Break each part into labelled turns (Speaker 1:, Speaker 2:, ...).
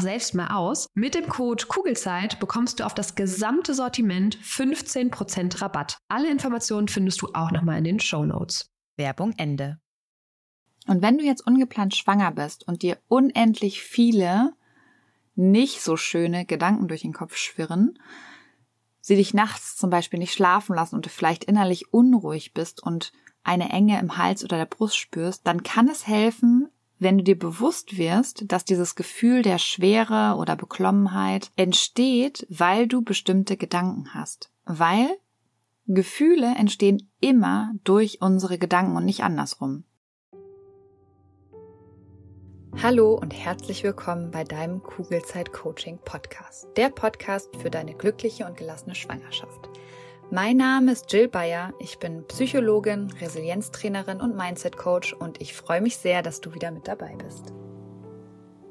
Speaker 1: selbst mal aus. Mit dem Code Kugelzeit bekommst du auf das gesamte Sortiment 15% Rabatt. Alle Informationen findest du auch nochmal in den Show Notes.
Speaker 2: Werbung Ende.
Speaker 3: Und wenn du jetzt ungeplant schwanger bist und dir unendlich viele nicht so schöne Gedanken durch den Kopf schwirren, sie dich nachts zum Beispiel nicht schlafen lassen und du vielleicht innerlich unruhig bist und eine Enge im Hals oder der Brust spürst, dann kann es helfen, wenn du dir bewusst wirst, dass dieses Gefühl der Schwere oder Beklommenheit entsteht, weil du bestimmte Gedanken hast. Weil Gefühle entstehen immer durch unsere Gedanken und nicht andersrum.
Speaker 4: Hallo und herzlich willkommen bei deinem Kugelzeit Coaching Podcast. Der Podcast für deine glückliche und gelassene Schwangerschaft. Mein Name ist Jill Bayer, ich bin Psychologin, Resilienztrainerin und Mindset Coach und ich freue mich sehr, dass du wieder mit dabei bist.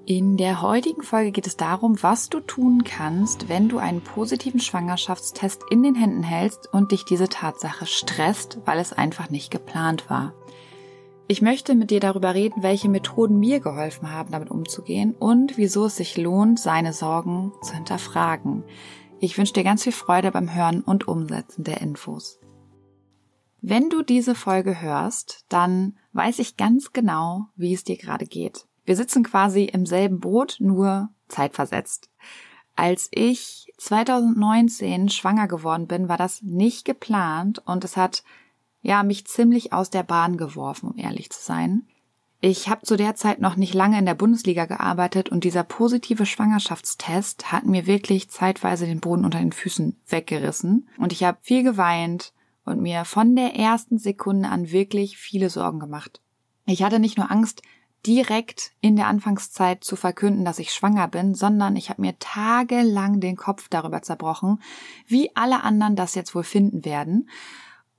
Speaker 3: In der heutigen Folge geht es darum, was du tun kannst, wenn du einen positiven Schwangerschaftstest in den Händen hältst und dich diese Tatsache stresst, weil es einfach nicht geplant war. Ich möchte mit dir darüber reden, welche Methoden mir geholfen haben, damit umzugehen und wieso es sich lohnt, seine Sorgen zu hinterfragen. Ich wünsche dir ganz viel Freude beim Hören und Umsetzen der Infos. Wenn du diese Folge hörst, dann weiß ich ganz genau, wie es dir gerade geht. Wir sitzen quasi im selben Boot, nur zeitversetzt. Als ich 2019 schwanger geworden bin, war das nicht geplant und es hat ja mich ziemlich aus der Bahn geworfen, um ehrlich zu sein. Ich habe zu der Zeit noch nicht lange in der Bundesliga gearbeitet und dieser positive Schwangerschaftstest hat mir wirklich zeitweise den Boden unter den Füßen weggerissen und ich habe viel geweint und mir von der ersten Sekunde an wirklich viele Sorgen gemacht. Ich hatte nicht nur Angst, direkt in der Anfangszeit zu verkünden, dass ich schwanger bin, sondern ich habe mir tagelang den Kopf darüber zerbrochen, wie alle anderen das jetzt wohl finden werden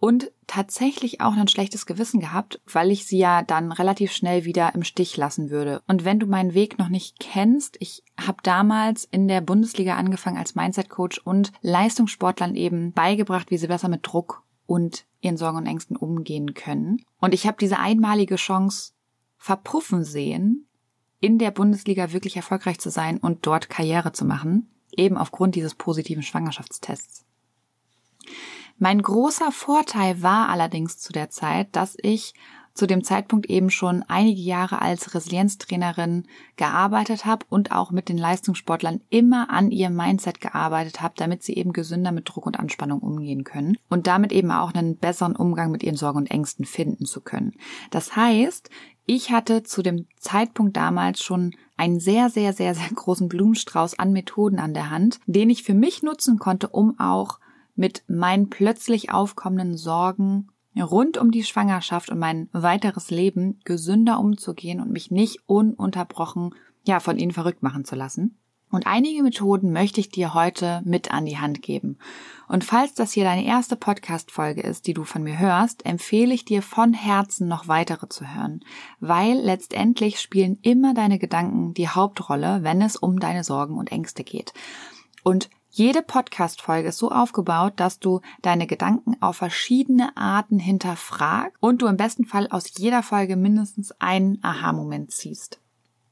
Speaker 3: und tatsächlich auch ein schlechtes Gewissen gehabt, weil ich sie ja dann relativ schnell wieder im Stich lassen würde. Und wenn du meinen Weg noch nicht kennst, ich habe damals in der Bundesliga angefangen als Mindset Coach und Leistungssportlern eben beigebracht, wie sie besser mit Druck und ihren Sorgen und Ängsten umgehen können. Und ich habe diese einmalige Chance verpuffen sehen, in der Bundesliga wirklich erfolgreich zu sein und dort Karriere zu machen, eben aufgrund dieses positiven Schwangerschaftstests. Mein großer Vorteil war allerdings zu der Zeit, dass ich zu dem Zeitpunkt eben schon einige Jahre als Resilienztrainerin gearbeitet habe und auch mit den Leistungssportlern immer an ihrem Mindset gearbeitet habe, damit sie eben gesünder mit Druck und Anspannung umgehen können und damit eben auch einen besseren Umgang mit ihren Sorgen und Ängsten finden zu können. Das heißt, ich hatte zu dem Zeitpunkt damals schon einen sehr, sehr, sehr, sehr großen Blumenstrauß an Methoden an der Hand, den ich für mich nutzen konnte, um auch mit meinen plötzlich aufkommenden Sorgen rund um die Schwangerschaft und mein weiteres Leben gesünder umzugehen und mich nicht ununterbrochen ja von ihnen verrückt machen zu lassen. Und einige Methoden möchte ich dir heute mit an die Hand geben. Und falls das hier deine erste Podcast-Folge ist, die du von mir hörst, empfehle ich dir von Herzen noch weitere zu hören. Weil letztendlich spielen immer deine Gedanken die Hauptrolle, wenn es um deine Sorgen und Ängste geht. Und jede Podcast-Folge ist so aufgebaut, dass du deine Gedanken auf verschiedene Arten hinterfragst und du im besten Fall aus jeder Folge mindestens einen Aha-Moment ziehst.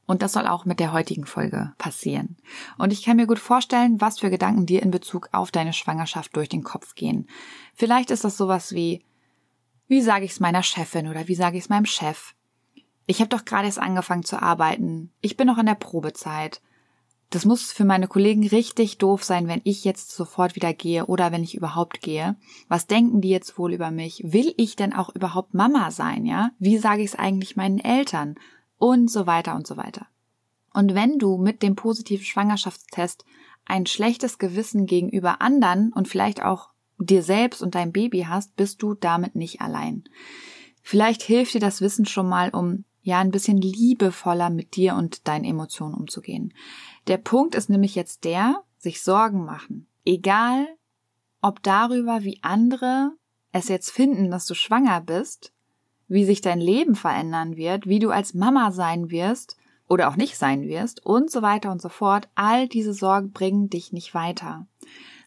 Speaker 3: Und das soll auch mit der heutigen Folge passieren. Und ich kann mir gut vorstellen, was für Gedanken dir in Bezug auf deine Schwangerschaft durch den Kopf gehen. Vielleicht ist das sowas wie, wie sage ich es meiner Chefin oder wie sage ich es meinem Chef? Ich habe doch gerade erst angefangen zu arbeiten. Ich bin noch in der Probezeit. Das muss für meine Kollegen richtig doof sein, wenn ich jetzt sofort wieder gehe oder wenn ich überhaupt gehe. Was denken die jetzt wohl über mich? Will ich denn auch überhaupt Mama sein, ja? Wie sage ich es eigentlich meinen Eltern? Und so weiter und so weiter. Und wenn du mit dem positiven Schwangerschaftstest ein schlechtes Gewissen gegenüber anderen und vielleicht auch dir selbst und deinem Baby hast, bist du damit nicht allein. Vielleicht hilft dir das Wissen schon mal, um ja, ein bisschen liebevoller mit dir und deinen Emotionen umzugehen. Der Punkt ist nämlich jetzt der, sich Sorgen machen. Egal, ob darüber, wie andere es jetzt finden, dass du schwanger bist, wie sich dein Leben verändern wird, wie du als Mama sein wirst oder auch nicht sein wirst und so weiter und so fort, all diese Sorgen bringen dich nicht weiter.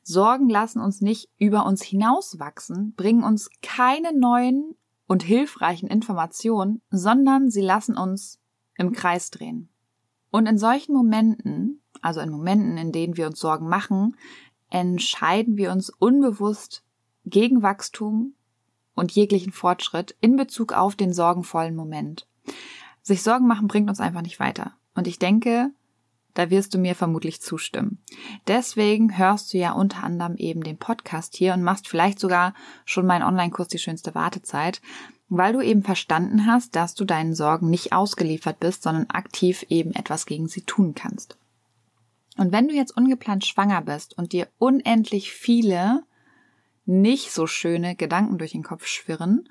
Speaker 3: Sorgen lassen uns nicht über uns hinauswachsen, bringen uns keine neuen und hilfreichen Informationen, sondern sie lassen uns im Kreis drehen. Und in solchen Momenten, also in Momenten, in denen wir uns Sorgen machen, entscheiden wir uns unbewusst gegen Wachstum und jeglichen Fortschritt in Bezug auf den sorgenvollen Moment. Sich Sorgen machen bringt uns einfach nicht weiter. Und ich denke, da wirst du mir vermutlich zustimmen. Deswegen hörst du ja unter anderem eben den Podcast hier und machst vielleicht sogar schon meinen Online-Kurs Die schönste Wartezeit, weil du eben verstanden hast, dass du deinen Sorgen nicht ausgeliefert bist, sondern aktiv eben etwas gegen sie tun kannst. Und wenn du jetzt ungeplant schwanger bist und dir unendlich viele nicht so schöne Gedanken durch den Kopf schwirren,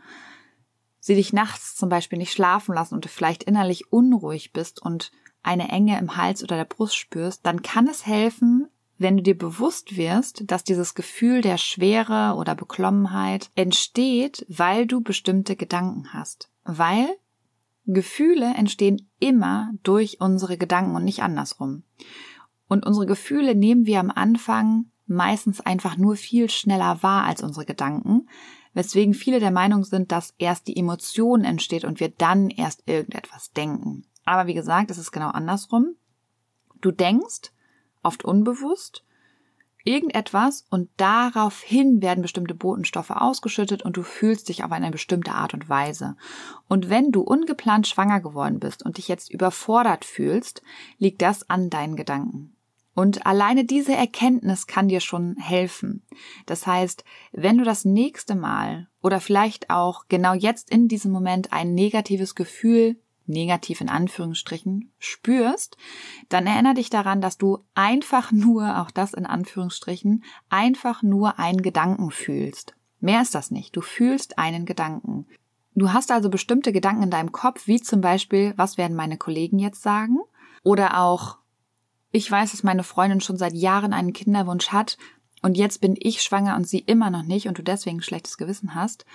Speaker 3: sie dich nachts zum Beispiel nicht schlafen lassen und du vielleicht innerlich unruhig bist und eine Enge im Hals oder der Brust spürst, dann kann es helfen, wenn du dir bewusst wirst, dass dieses Gefühl der Schwere oder Beklommenheit entsteht, weil du bestimmte Gedanken hast. Weil Gefühle entstehen immer durch unsere Gedanken und nicht andersrum. Und unsere Gefühle nehmen wir am Anfang meistens einfach nur viel schneller wahr als unsere Gedanken, weswegen viele der Meinung sind, dass erst die Emotion entsteht und wir dann erst irgendetwas denken. Aber wie gesagt, es ist genau andersrum. Du denkst, oft unbewusst, irgendetwas und daraufhin werden bestimmte Botenstoffe ausgeschüttet und du fühlst dich auf eine bestimmte Art und Weise. Und wenn du ungeplant schwanger geworden bist und dich jetzt überfordert fühlst, liegt das an deinen Gedanken. Und alleine diese Erkenntnis kann dir schon helfen. Das heißt, wenn du das nächste Mal oder vielleicht auch genau jetzt in diesem Moment ein negatives Gefühl negativ in Anführungsstrichen spürst, dann erinnere dich daran, dass du einfach nur, auch das in Anführungsstrichen, einfach nur einen Gedanken fühlst. Mehr ist das nicht. Du fühlst einen Gedanken. Du hast also bestimmte Gedanken in deinem Kopf, wie zum Beispiel, was werden meine Kollegen jetzt sagen? Oder auch, ich weiß, dass meine Freundin schon seit Jahren einen Kinderwunsch hat und jetzt bin ich schwanger und sie immer noch nicht und du deswegen ein schlechtes Gewissen hast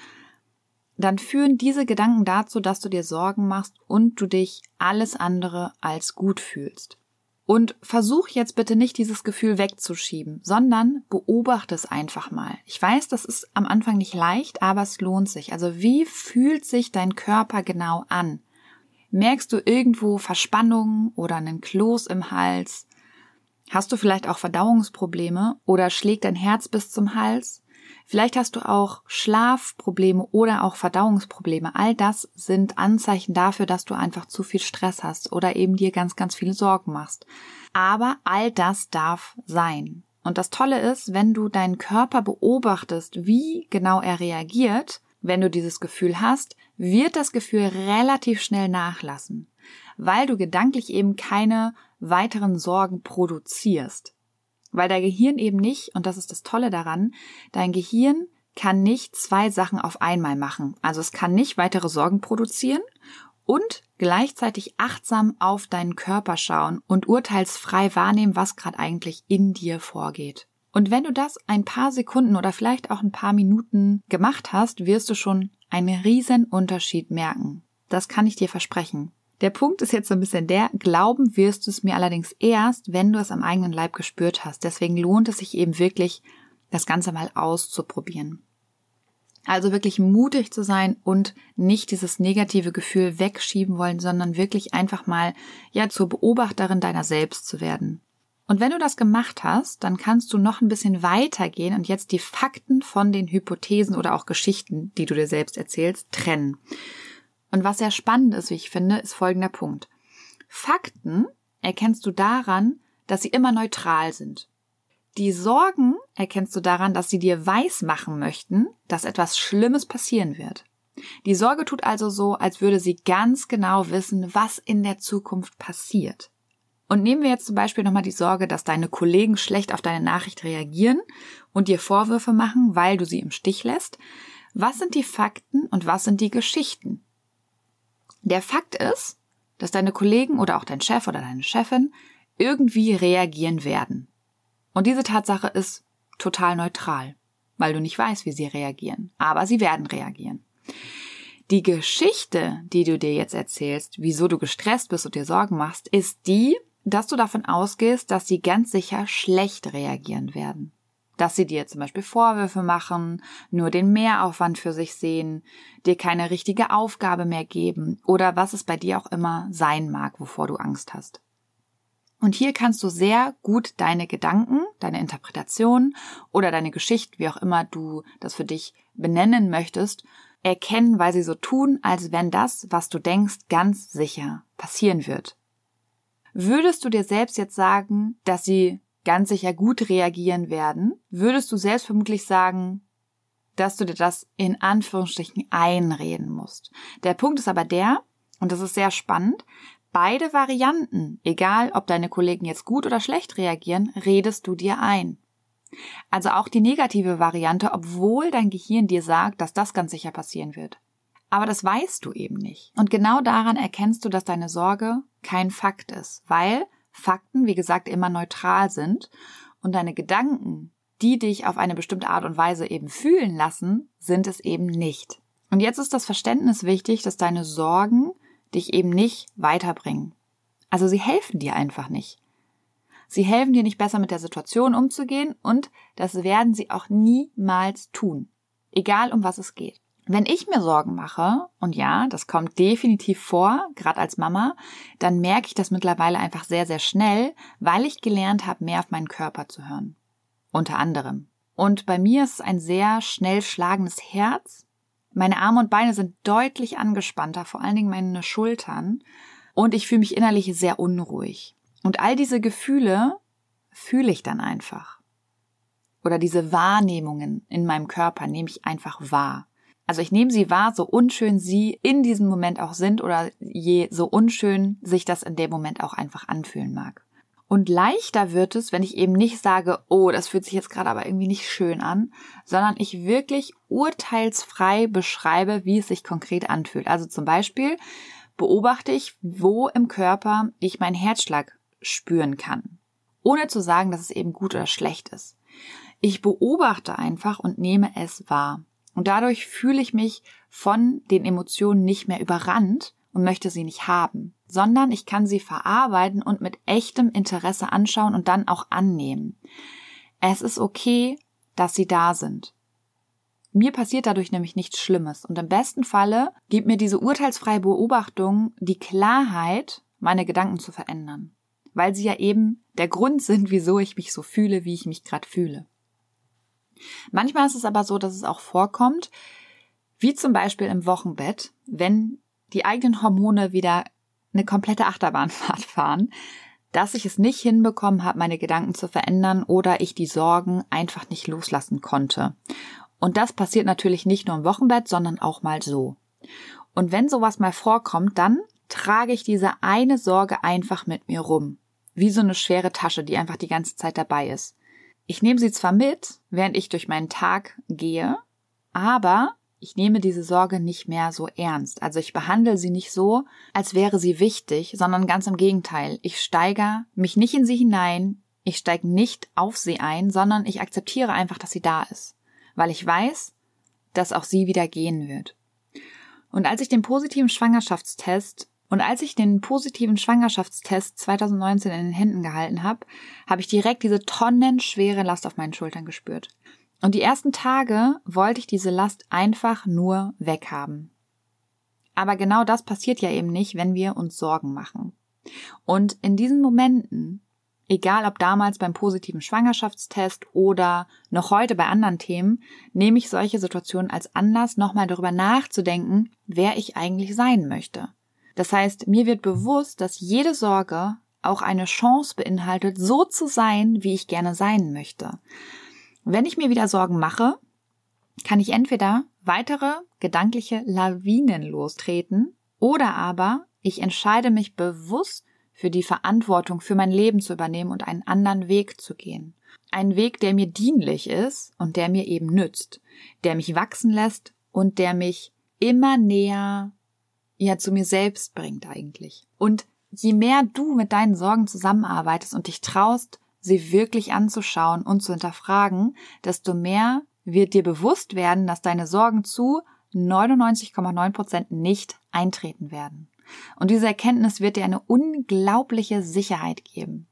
Speaker 3: dann führen diese Gedanken dazu, dass du dir Sorgen machst und du dich alles andere als gut fühlst. Und versuch jetzt bitte nicht dieses Gefühl wegzuschieben, sondern beobachte es einfach mal. Ich weiß, das ist am Anfang nicht leicht, aber es lohnt sich. Also wie fühlt sich dein Körper genau an? Merkst du irgendwo Verspannungen oder einen Kloß im Hals? Hast du vielleicht auch Verdauungsprobleme oder schlägt dein Herz bis zum Hals? Vielleicht hast du auch Schlafprobleme oder auch Verdauungsprobleme. All das sind Anzeichen dafür, dass du einfach zu viel Stress hast oder eben dir ganz, ganz viele Sorgen machst. Aber all das darf sein. Und das Tolle ist, wenn du deinen Körper beobachtest, wie genau er reagiert, wenn du dieses Gefühl hast, wird das Gefühl relativ schnell nachlassen, weil du gedanklich eben keine weiteren Sorgen produzierst. Weil dein Gehirn eben nicht, und das ist das Tolle daran, dein Gehirn kann nicht zwei Sachen auf einmal machen. Also es kann nicht weitere Sorgen produzieren und gleichzeitig achtsam auf deinen Körper schauen und urteilsfrei wahrnehmen, was gerade eigentlich in dir vorgeht. Und wenn du das ein paar Sekunden oder vielleicht auch ein paar Minuten gemacht hast, wirst du schon einen riesen Unterschied merken. Das kann ich dir versprechen. Der Punkt ist jetzt so ein bisschen der, glauben wirst du es mir allerdings erst, wenn du es am eigenen Leib gespürt hast. Deswegen lohnt es sich eben wirklich, das Ganze mal auszuprobieren. Also wirklich mutig zu sein und nicht dieses negative Gefühl wegschieben wollen, sondern wirklich einfach mal, ja, zur Beobachterin deiner selbst zu werden. Und wenn du das gemacht hast, dann kannst du noch ein bisschen weitergehen und jetzt die Fakten von den Hypothesen oder auch Geschichten, die du dir selbst erzählst, trennen. Und was sehr spannend ist, wie ich finde, ist folgender Punkt. Fakten erkennst du daran, dass sie immer neutral sind. Die Sorgen erkennst du daran, dass sie dir weismachen möchten, dass etwas Schlimmes passieren wird. Die Sorge tut also so, als würde sie ganz genau wissen, was in der Zukunft passiert. Und nehmen wir jetzt zum Beispiel nochmal die Sorge, dass deine Kollegen schlecht auf deine Nachricht reagieren und dir Vorwürfe machen, weil du sie im Stich lässt. Was sind die Fakten und was sind die Geschichten? Der Fakt ist, dass deine Kollegen oder auch dein Chef oder deine Chefin irgendwie reagieren werden. Und diese Tatsache ist total neutral, weil du nicht weißt, wie sie reagieren. Aber sie werden reagieren. Die Geschichte, die du dir jetzt erzählst, wieso du gestresst bist und dir Sorgen machst, ist die, dass du davon ausgehst, dass sie ganz sicher schlecht reagieren werden. Dass sie dir zum Beispiel Vorwürfe machen, nur den Mehraufwand für sich sehen, dir keine richtige Aufgabe mehr geben oder was es bei dir auch immer sein mag, wovor du Angst hast. Und hier kannst du sehr gut deine Gedanken, deine Interpretation oder deine Geschichte, wie auch immer du das für dich benennen möchtest, erkennen, weil sie so tun, als wenn das, was du denkst, ganz sicher passieren wird. Würdest du dir selbst jetzt sagen, dass sie ganz sicher gut reagieren werden, würdest du selbst vermutlich sagen, dass du dir das in Anführungsstrichen einreden musst. Der Punkt ist aber der, und das ist sehr spannend, beide Varianten, egal ob deine Kollegen jetzt gut oder schlecht reagieren, redest du dir ein. Also auch die negative Variante, obwohl dein Gehirn dir sagt, dass das ganz sicher passieren wird. Aber das weißt du eben nicht. Und genau daran erkennst du, dass deine Sorge kein Fakt ist, weil Fakten, wie gesagt, immer neutral sind und deine Gedanken, die dich auf eine bestimmte Art und Weise eben fühlen lassen, sind es eben nicht. Und jetzt ist das Verständnis wichtig, dass deine Sorgen dich eben nicht weiterbringen. Also sie helfen dir einfach nicht. Sie helfen dir nicht besser mit der Situation umzugehen und das werden sie auch niemals tun. Egal um was es geht. Wenn ich mir Sorgen mache, und ja, das kommt definitiv vor, gerade als Mama, dann merke ich das mittlerweile einfach sehr, sehr schnell, weil ich gelernt habe, mehr auf meinen Körper zu hören. Unter anderem. Und bei mir ist es ein sehr schnell schlagendes Herz. Meine Arme und Beine sind deutlich angespannter, vor allen Dingen meine Schultern. Und ich fühle mich innerlich sehr unruhig. Und all diese Gefühle fühle ich dann einfach. Oder diese Wahrnehmungen in meinem Körper nehme ich einfach wahr. Also ich nehme sie wahr, so unschön sie in diesem Moment auch sind oder je so unschön sich das in dem Moment auch einfach anfühlen mag. Und leichter wird es, wenn ich eben nicht sage, oh, das fühlt sich jetzt gerade aber irgendwie nicht schön an, sondern ich wirklich urteilsfrei beschreibe, wie es sich konkret anfühlt. Also zum Beispiel beobachte ich, wo im Körper ich meinen Herzschlag spüren kann, ohne zu sagen, dass es eben gut oder schlecht ist. Ich beobachte einfach und nehme es wahr. Und dadurch fühle ich mich von den Emotionen nicht mehr überrannt und möchte sie nicht haben, sondern ich kann sie verarbeiten und mit echtem Interesse anschauen und dann auch annehmen. Es ist okay, dass sie da sind. Mir passiert dadurch nämlich nichts Schlimmes und im besten Falle gibt mir diese urteilsfreie Beobachtung die Klarheit, meine Gedanken zu verändern, weil sie ja eben der Grund sind, wieso ich mich so fühle, wie ich mich gerade fühle. Manchmal ist es aber so, dass es auch vorkommt, wie zum Beispiel im Wochenbett, wenn die eigenen Hormone wieder eine komplette Achterbahnfahrt fahren, dass ich es nicht hinbekommen habe, meine Gedanken zu verändern oder ich die Sorgen einfach nicht loslassen konnte. Und das passiert natürlich nicht nur im Wochenbett, sondern auch mal so. Und wenn sowas mal vorkommt, dann trage ich diese eine Sorge einfach mit mir rum. Wie so eine schwere Tasche, die einfach die ganze Zeit dabei ist. Ich nehme sie zwar mit, während ich durch meinen Tag gehe, aber ich nehme diese Sorge nicht mehr so ernst. Also ich behandle sie nicht so, als wäre sie wichtig, sondern ganz im Gegenteil. Ich steige mich nicht in sie hinein, ich steige nicht auf sie ein, sondern ich akzeptiere einfach, dass sie da ist, weil ich weiß, dass auch sie wieder gehen wird. Und als ich den positiven Schwangerschaftstest und als ich den positiven Schwangerschaftstest 2019 in den Händen gehalten habe, habe ich direkt diese tonnenschwere Last auf meinen Schultern gespürt. Und die ersten Tage wollte ich diese Last einfach nur weghaben. Aber genau das passiert ja eben nicht, wenn wir uns Sorgen machen. Und in diesen Momenten, egal ob damals beim positiven Schwangerschaftstest oder noch heute bei anderen Themen, nehme ich solche Situationen als Anlass, nochmal darüber nachzudenken, wer ich eigentlich sein möchte. Das heißt, mir wird bewusst, dass jede Sorge auch eine Chance beinhaltet, so zu sein, wie ich gerne sein möchte. Wenn ich mir wieder Sorgen mache, kann ich entweder weitere gedankliche Lawinen lostreten oder aber ich entscheide mich bewusst für die Verantwortung für mein Leben zu übernehmen und einen anderen Weg zu gehen. Ein Weg, der mir dienlich ist und der mir eben nützt, der mich wachsen lässt und der mich immer näher ja zu mir selbst bringt eigentlich. Und je mehr du mit deinen Sorgen zusammenarbeitest und dich traust, sie wirklich anzuschauen und zu hinterfragen, desto mehr wird dir bewusst werden, dass deine Sorgen zu 99,9 Prozent nicht eintreten werden. Und diese Erkenntnis wird dir eine unglaubliche Sicherheit geben.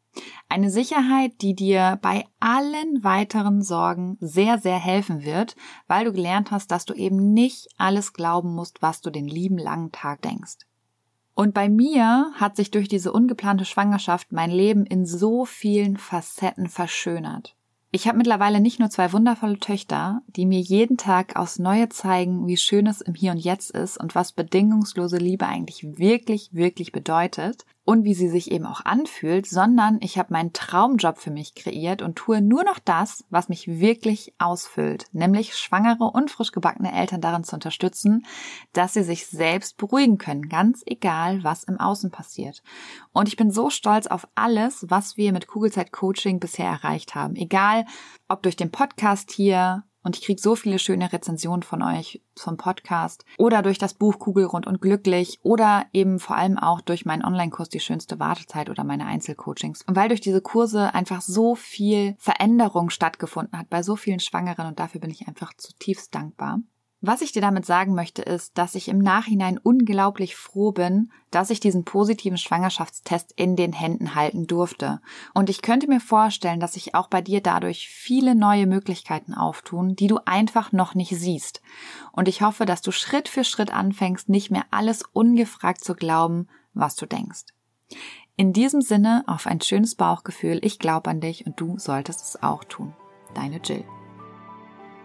Speaker 3: Eine Sicherheit, die dir bei allen weiteren Sorgen sehr, sehr helfen wird, weil du gelernt hast, dass du eben nicht alles glauben musst, was du den lieben langen Tag denkst. Und bei mir hat sich durch diese ungeplante Schwangerschaft mein Leben in so vielen Facetten verschönert. Ich habe mittlerweile nicht nur zwei wundervolle Töchter, die mir jeden Tag aufs Neue zeigen, wie schön es im Hier und Jetzt ist und was bedingungslose Liebe eigentlich wirklich, wirklich bedeutet, und wie sie sich eben auch anfühlt, sondern ich habe meinen Traumjob für mich kreiert und tue nur noch das, was mich wirklich ausfüllt, nämlich schwangere und frisch gebackene Eltern darin zu unterstützen, dass sie sich selbst beruhigen können, ganz egal, was im Außen passiert. Und ich bin so stolz auf alles, was wir mit Kugelzeit Coaching bisher erreicht haben, egal ob durch den Podcast hier, und ich kriege so viele schöne Rezensionen von euch vom Podcast oder durch das Buch Kugelrund und Glücklich oder eben vor allem auch durch meinen Online-Kurs Die schönste Wartezeit oder meine Einzelcoachings. Und weil durch diese Kurse einfach so viel Veränderung stattgefunden hat bei so vielen Schwangeren und dafür bin ich einfach zutiefst dankbar. Was ich dir damit sagen möchte, ist, dass ich im Nachhinein unglaublich froh bin, dass ich diesen positiven Schwangerschaftstest in den Händen halten durfte. Und ich könnte mir vorstellen, dass sich auch bei dir dadurch viele neue Möglichkeiten auftun, die du einfach noch nicht siehst. Und ich hoffe, dass du Schritt für Schritt anfängst, nicht mehr alles ungefragt zu glauben, was du denkst. In diesem Sinne auf ein schönes Bauchgefühl. Ich glaube an dich und du solltest es auch tun. Deine Jill.